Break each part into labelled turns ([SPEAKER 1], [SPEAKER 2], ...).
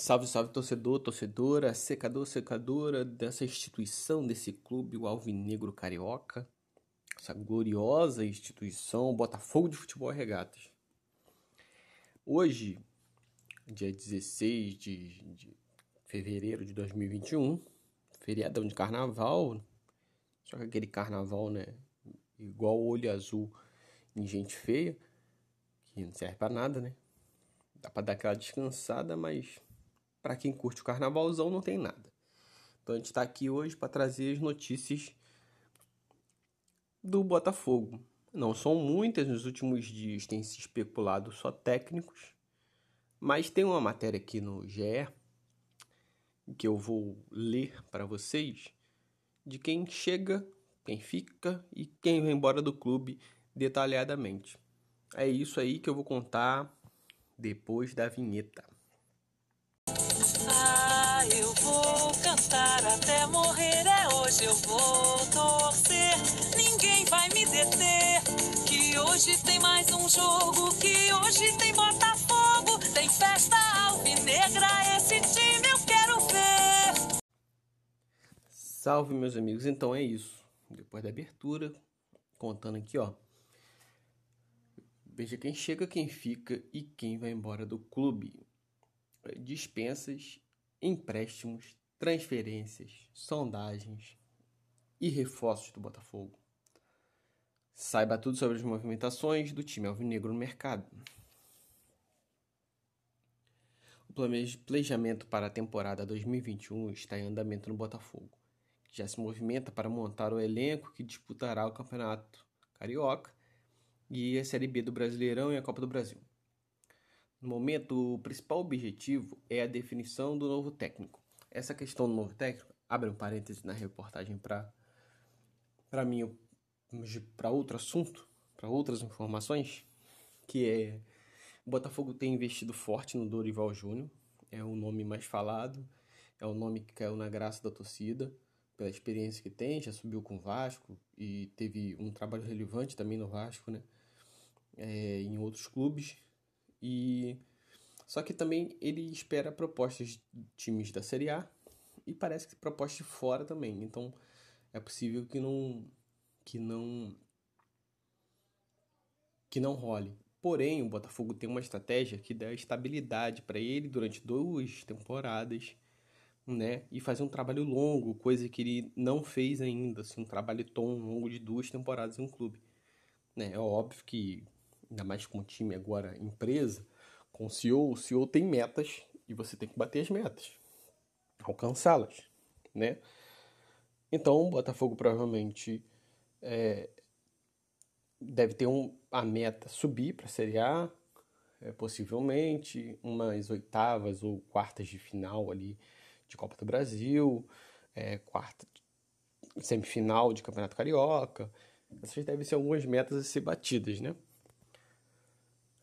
[SPEAKER 1] Salve, salve, torcedor, torcedora, secador, secadora dessa instituição, desse clube, o Alvinegro Carioca, essa gloriosa instituição, Botafogo de Futebol e Regatas. Hoje, dia 16 de, de fevereiro de 2021, feriadão de carnaval, só que aquele carnaval, né, igual olho azul em gente feia, que não serve para nada, né? Dá pra dar aquela descansada, mas para quem curte o carnavalzão não tem nada. Então a gente está aqui hoje para trazer as notícias do Botafogo. Não são muitas, nos últimos dias tem se especulado só técnicos, mas tem uma matéria aqui no GE que eu vou ler para vocês de quem chega, quem fica e quem vai embora do clube detalhadamente. É isso aí que eu vou contar depois da vinheta.
[SPEAKER 2] Eu vou cantar até morrer. É hoje eu vou torcer. Ninguém vai me deter. Que hoje tem mais um jogo. Que hoje tem Botafogo. Tem festa alvinegra. Esse time eu quero ver.
[SPEAKER 1] Salve, meus amigos. Então é isso. Depois da abertura, contando aqui, ó. Veja quem chega, quem fica e quem vai embora do clube. Dispensas, empréstimos, transferências, sondagens e reforços do Botafogo. Saiba tudo sobre as movimentações do time alvinegro no mercado. O planejamento para a temporada 2021 está em andamento no Botafogo, que já se movimenta para montar o elenco que disputará o Campeonato Carioca e a Série B do Brasileirão e a Copa do Brasil. No momento, o principal objetivo é a definição do novo técnico. Essa questão do novo técnico, abre um parêntese na reportagem para para mim para outro assunto, para outras informações, que é o Botafogo tem investido forte no Dorival Júnior, é o nome mais falado, é o nome que caiu na graça da torcida, pela experiência que tem, já subiu com o Vasco e teve um trabalho relevante também no Vasco, né? é, em outros clubes. E só que também ele espera propostas de times da Série A e parece que propostas de fora também. Então é possível que não que não que não role. Porém, o Botafogo tem uma estratégia que dá estabilidade para ele durante duas temporadas, né? E fazer um trabalho longo, coisa que ele não fez ainda, assim, um trabalho tão longo de duas temporadas em um clube. Né? É óbvio que ainda mais com o time agora empresa, com o CEO, o CEO tem metas e você tem que bater as metas, alcançá-las, né? Então, o Botafogo provavelmente é, deve ter um, a meta subir para a Série A, é, possivelmente umas oitavas ou quartas de final ali de Copa do Brasil, é, quarta semifinal de Campeonato Carioca. Essas devem ser algumas metas a ser batidas, né?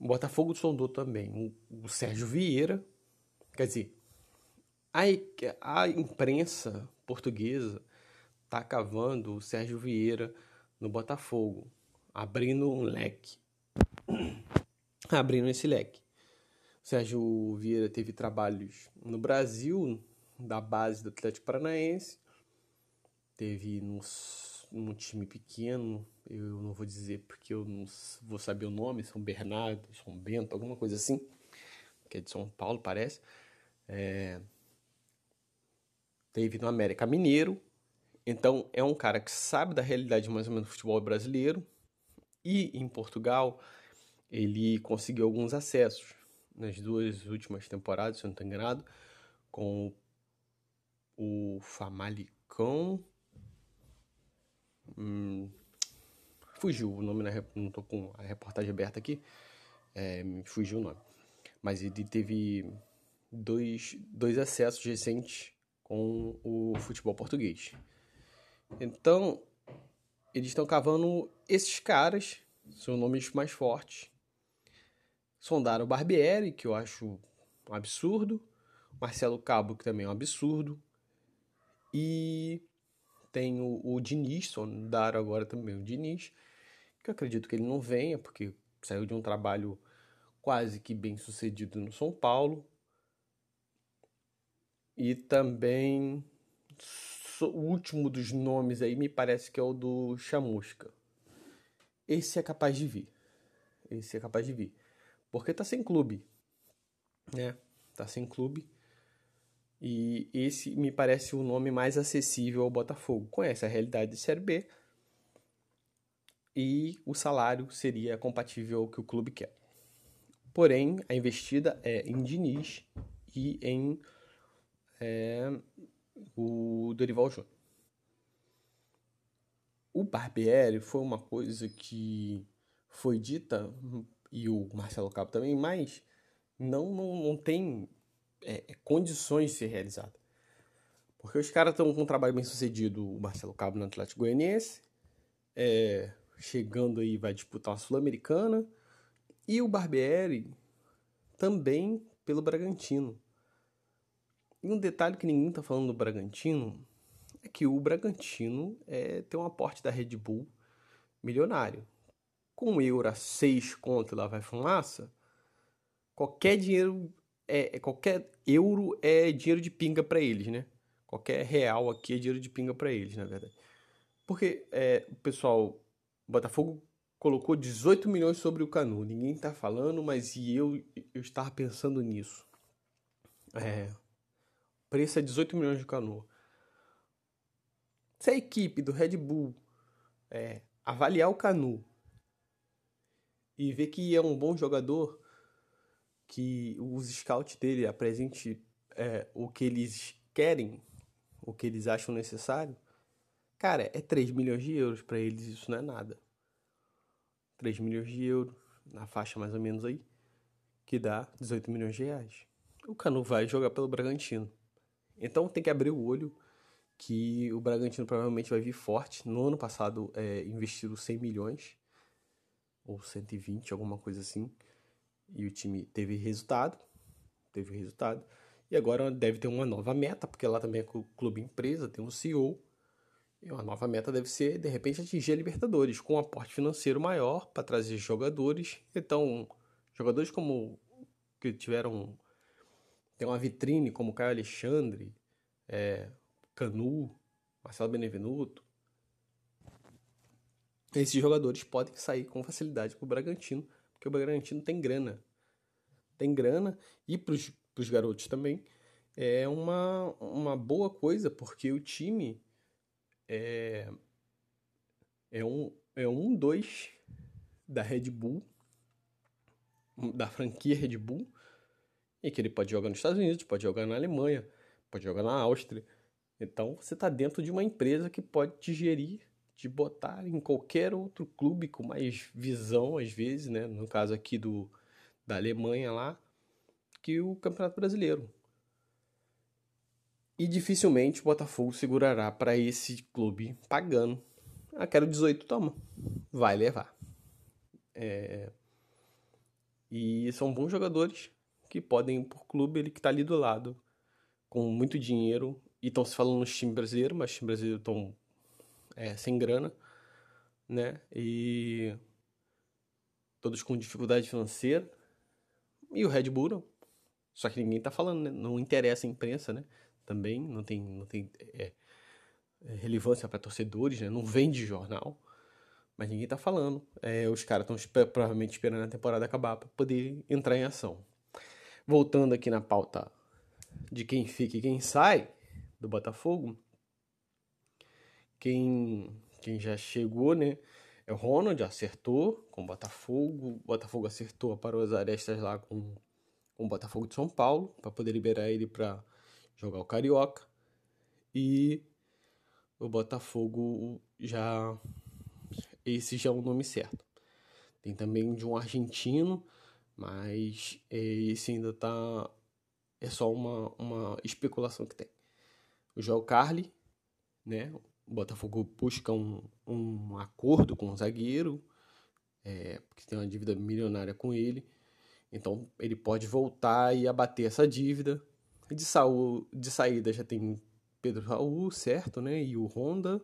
[SPEAKER 1] O Botafogo sondou também o, Sérgio Vieira. Quer dizer, a, a imprensa portuguesa está cavando o Sérgio Vieira no Botafogo, abrindo um leque. abrindo esse leque. O Sérgio Vieira teve trabalhos no Brasil, da base do Atlético Paranaense, teve nos num time pequeno, eu não vou dizer porque eu não vou saber o nome, São Bernardo, São Bento, alguma coisa assim, que é de São Paulo, parece. É... Teve no América Mineiro, então é um cara que sabe da realidade mais ou menos do futebol brasileiro, e em Portugal ele conseguiu alguns acessos nas duas últimas temporadas, se eu não estou enganado, com o Famalicão Hum, fugiu o nome, na, não tô com a reportagem aberta aqui, é, fugiu o nome. Mas ele teve dois, dois acessos recentes com o futebol português. Então, eles estão cavando esses caras, são nomes mais fortes. Sondaram o Barbieri, que eu acho um absurdo. Marcelo Cabo, que também é um absurdo. E tem o, o Diniz, sondaram agora também o Diniz, que eu acredito que ele não venha, porque saiu de um trabalho quase que bem sucedido no São Paulo. E também o último dos nomes aí me parece que é o do Chamusca. Esse é capaz de vir. Esse é capaz de vir. Porque tá sem clube. Né? Tá sem clube. E esse me parece o nome mais acessível ao Botafogo. Conhece a realidade de Série B. E o salário seria compatível ao que o clube quer. Porém, a investida é em Diniz e em é, o Dorival Júnior. O Barbieri foi uma coisa que foi dita, e o Marcelo Cabo também, mas não, não, não tem é, é condições de ser realizada. Porque os caras estão com um trabalho bem sucedido, o Marcelo Cabo no Atlético Goianiense, é, chegando aí vai disputar a Sul-Americana, e o Barbieri também pelo Bragantino. E um detalhe que ninguém está falando do Bragantino é que o Bragantino é, tem um aporte da Red Bull milionário. Com o euro a 6 conto lá vai fumaça, qualquer dinheiro, é, é, qualquer euro é dinheiro de pinga para eles, né? Qualquer real aqui é dinheiro de pinga para eles, na verdade. Porque é, o pessoal, o Botafogo colocou 18 milhões sobre o Canu. Ninguém está falando, mas eu, eu estava pensando nisso. É, preço é 18 milhões de Canu. Se a equipe do Red Bull é, avaliar o Canu e ver que é um bom jogador, que os scouts dele apresente é, o que eles querem, o que eles acham necessário, cara, é 3 milhões de euros para eles, isso não é nada. 3 milhões de euros, na faixa mais ou menos aí, que dá 18 milhões de reais. O Canu vai jogar pelo Bragantino. Então tem que abrir o olho que o Bragantino provavelmente vai vir forte. No ano passado é, investiram 100 milhões, ou 120, alguma coisa assim. E o time teve resultado, teve resultado. E agora deve ter uma nova meta, porque lá também é clube empresa, tem um CEO. E uma nova meta deve ser, de repente, atingir a Libertadores, com um aporte financeiro maior para trazer jogadores. Então, jogadores como que tiveram. Tem uma vitrine como Caio Alexandre, é, Canu, Marcelo Benevenuto. Esses jogadores podem sair com facilidade para o Bragantino, porque o Bragantino tem grana. Tem grana e para os garotos também é uma, uma boa coisa, porque o time é, é um é um dois da Red Bull, da franquia Red Bull, e que ele pode jogar nos Estados Unidos, pode jogar na Alemanha, pode jogar na Áustria. Então você está dentro de uma empresa que pode te gerir, te botar em qualquer outro clube com mais visão, às vezes, né? No caso aqui do da Alemanha lá, que o Campeonato Brasileiro. E dificilmente o Botafogo segurará para esse clube pagando. Ah, quero 18, toma. Vai levar. É... E são bons jogadores que podem ir por clube, ele que está ali do lado, com muito dinheiro. E estão se falando nos times brasileiros, mas os times brasileiros estão é, sem grana, né? E todos com dificuldade financeira. E o Red Bull. Só que ninguém está falando, né? Não interessa a imprensa, né? também, não tem, não tem é, é relevância para torcedores, né? não vende jornal, mas ninguém está falando. É, os caras estão provavelmente esperando a temporada acabar para poder entrar em ação. Voltando aqui na pauta de quem fica e quem sai do Botafogo, quem, quem já chegou, né? É o Ronald, acertou com o Botafogo. O Botafogo acertou, parou as arestas lá com, com o Botafogo de São Paulo, para poder liberar ele para jogar o Carioca. E o Botafogo já. Esse já é o nome certo. Tem também de um argentino, mas esse ainda tá. É só uma, uma especulação que tem. O João Carli, né? O Botafogo busca um, um acordo com o zagueiro, é, porque tem uma dívida milionária com ele. Então ele pode voltar e abater essa dívida de, saúde, de saída já tem Pedro Raul, certo, né? E o Honda.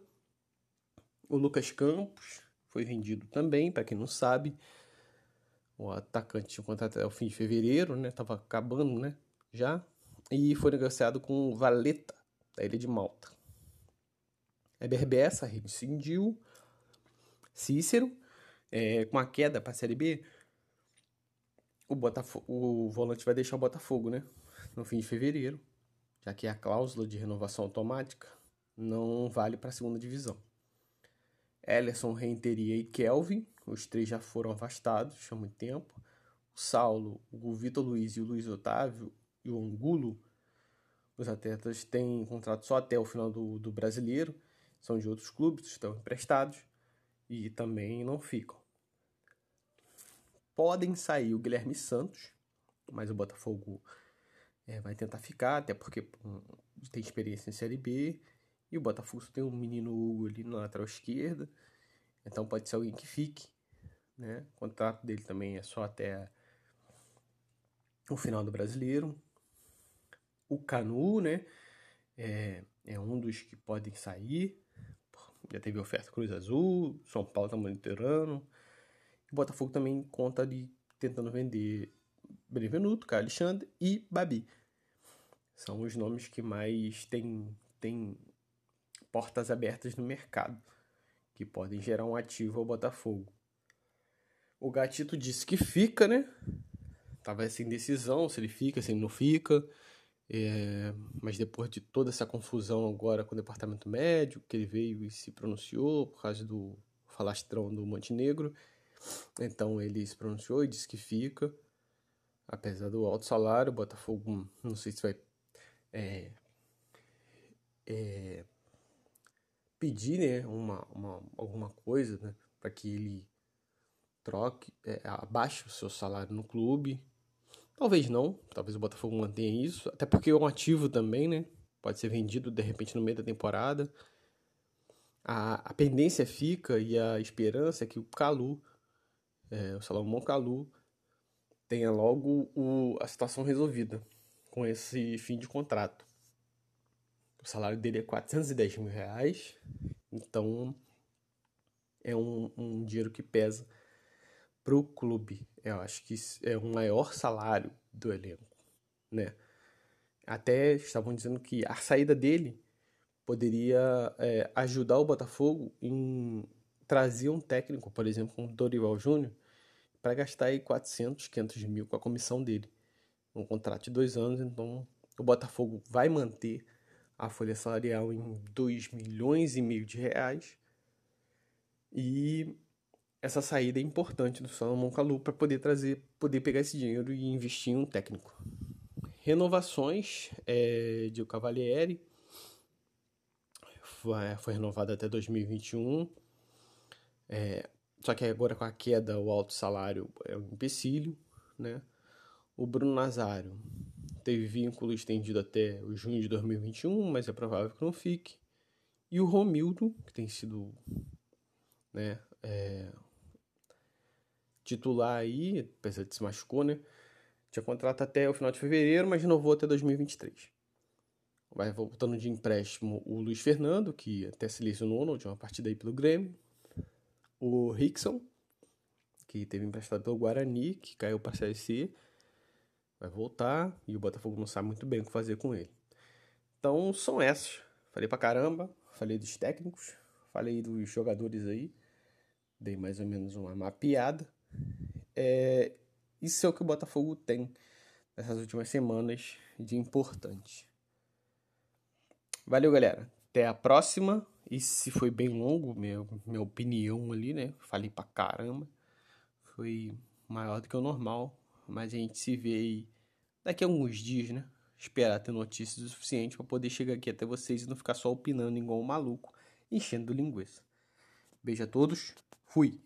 [SPEAKER 1] O Lucas Campos foi vendido também, para quem não sabe. O atacante tinha contrato até o fim de fevereiro, né? Tava acabando, né? Já. e foi negociado com Valeta, da ilha de Malta. Eber Bessa rescindiu. Cícero, é, com a queda para a Série B, o, Botafogo, o volante vai deixar o Botafogo, né? No fim de fevereiro, já que a cláusula de renovação automática não vale para a segunda divisão. Ellerson, Renteria e Kelvin, os três já foram afastados há muito tempo. O Saulo, o Vitor Luiz e o Luiz Otávio e o Angulo, os atletas têm contrato só até o final do, do brasileiro, são de outros clubes, estão emprestados e também não ficam. Podem sair o Guilherme Santos, mas o Botafogo é, vai tentar ficar, até porque um, tem experiência em Série B. E o Botafogo tem um menino Hugo ali na lateral esquerda, então pode ser alguém que fique. Né? O contrato dele também é só até o final do brasileiro. O Canu, né? É, é um dos que podem sair. Já teve oferta Cruz Azul, São Paulo está monitorando. O Botafogo também conta ali tentando vender Benevenuto, Caio Alexandre e Babi. São os nomes que mais têm tem portas abertas no mercado, que podem gerar um ativo ao Botafogo. O Gatito disse que fica, né? Tava sem decisão se ele fica, se ele não fica. É, mas depois de toda essa confusão agora com o departamento médico, que ele veio e se pronunciou por causa do falastrão do Montenegro, então ele se pronunciou e disse que fica, apesar do alto salário. O Botafogo, não sei se vai é, é, pedir né, uma, uma, alguma coisa né, para que ele troque, abaixe o seu salário no clube Talvez não, talvez o Botafogo mantenha isso, até porque é um ativo também, né? Pode ser vendido de repente no meio da temporada. A, a pendência fica e a esperança é que o Calu, é, o Salomão Calu, tenha logo o, a situação resolvida com esse fim de contrato. O salário dele é 410 mil reais, então é um, um dinheiro que pesa para o clube. Eu acho que é o maior salário do elenco, né? Até estavam dizendo que a saída dele poderia é, ajudar o Botafogo em trazer um técnico, por exemplo, como Dorival Júnior, para gastar aí 400, 500 mil com a comissão dele. Um contrato de dois anos, então o Botafogo vai manter a folha salarial em 2 milhões e meio de reais e essa saída é importante do Salomão Kalu para poder trazer, poder pegar esse dinheiro e investir em um técnico. Renovações é, de o Cavalieri foi, foi renovado até 2021. É, só que agora com a queda, o alto salário é um empecilho, né? O Bruno Nazário teve vínculo estendido até o junho de 2021, mas é provável que não fique. E o Romildo, que tem sido né, é, titular aí, apesar de se machucou, né? Tinha contrato até o final de fevereiro, mas renovou até 2023. Vai voltando de empréstimo o Luiz Fernando, que até se lesionou na última partida aí pelo Grêmio. O Rickson, que teve emprestado pelo Guarani, que caiu para a Série C. Vai voltar e o Botafogo não sabe muito bem o que fazer com ele. Então são essas. Falei pra caramba, falei dos técnicos, falei dos jogadores aí. Dei mais ou menos uma mapeada. É, isso é o que o Botafogo tem nessas últimas semanas de importante. Valeu, galera. Até a próxima. E se foi bem longo, minha, minha opinião ali, né? Falei pra caramba. Foi maior do que o normal. Mas a gente se vê aí daqui a alguns dias, né? Esperar ter notícias o suficiente para poder chegar aqui até vocês e não ficar só opinando igual um maluco, enchendo linguiça. Beijo a todos. Fui.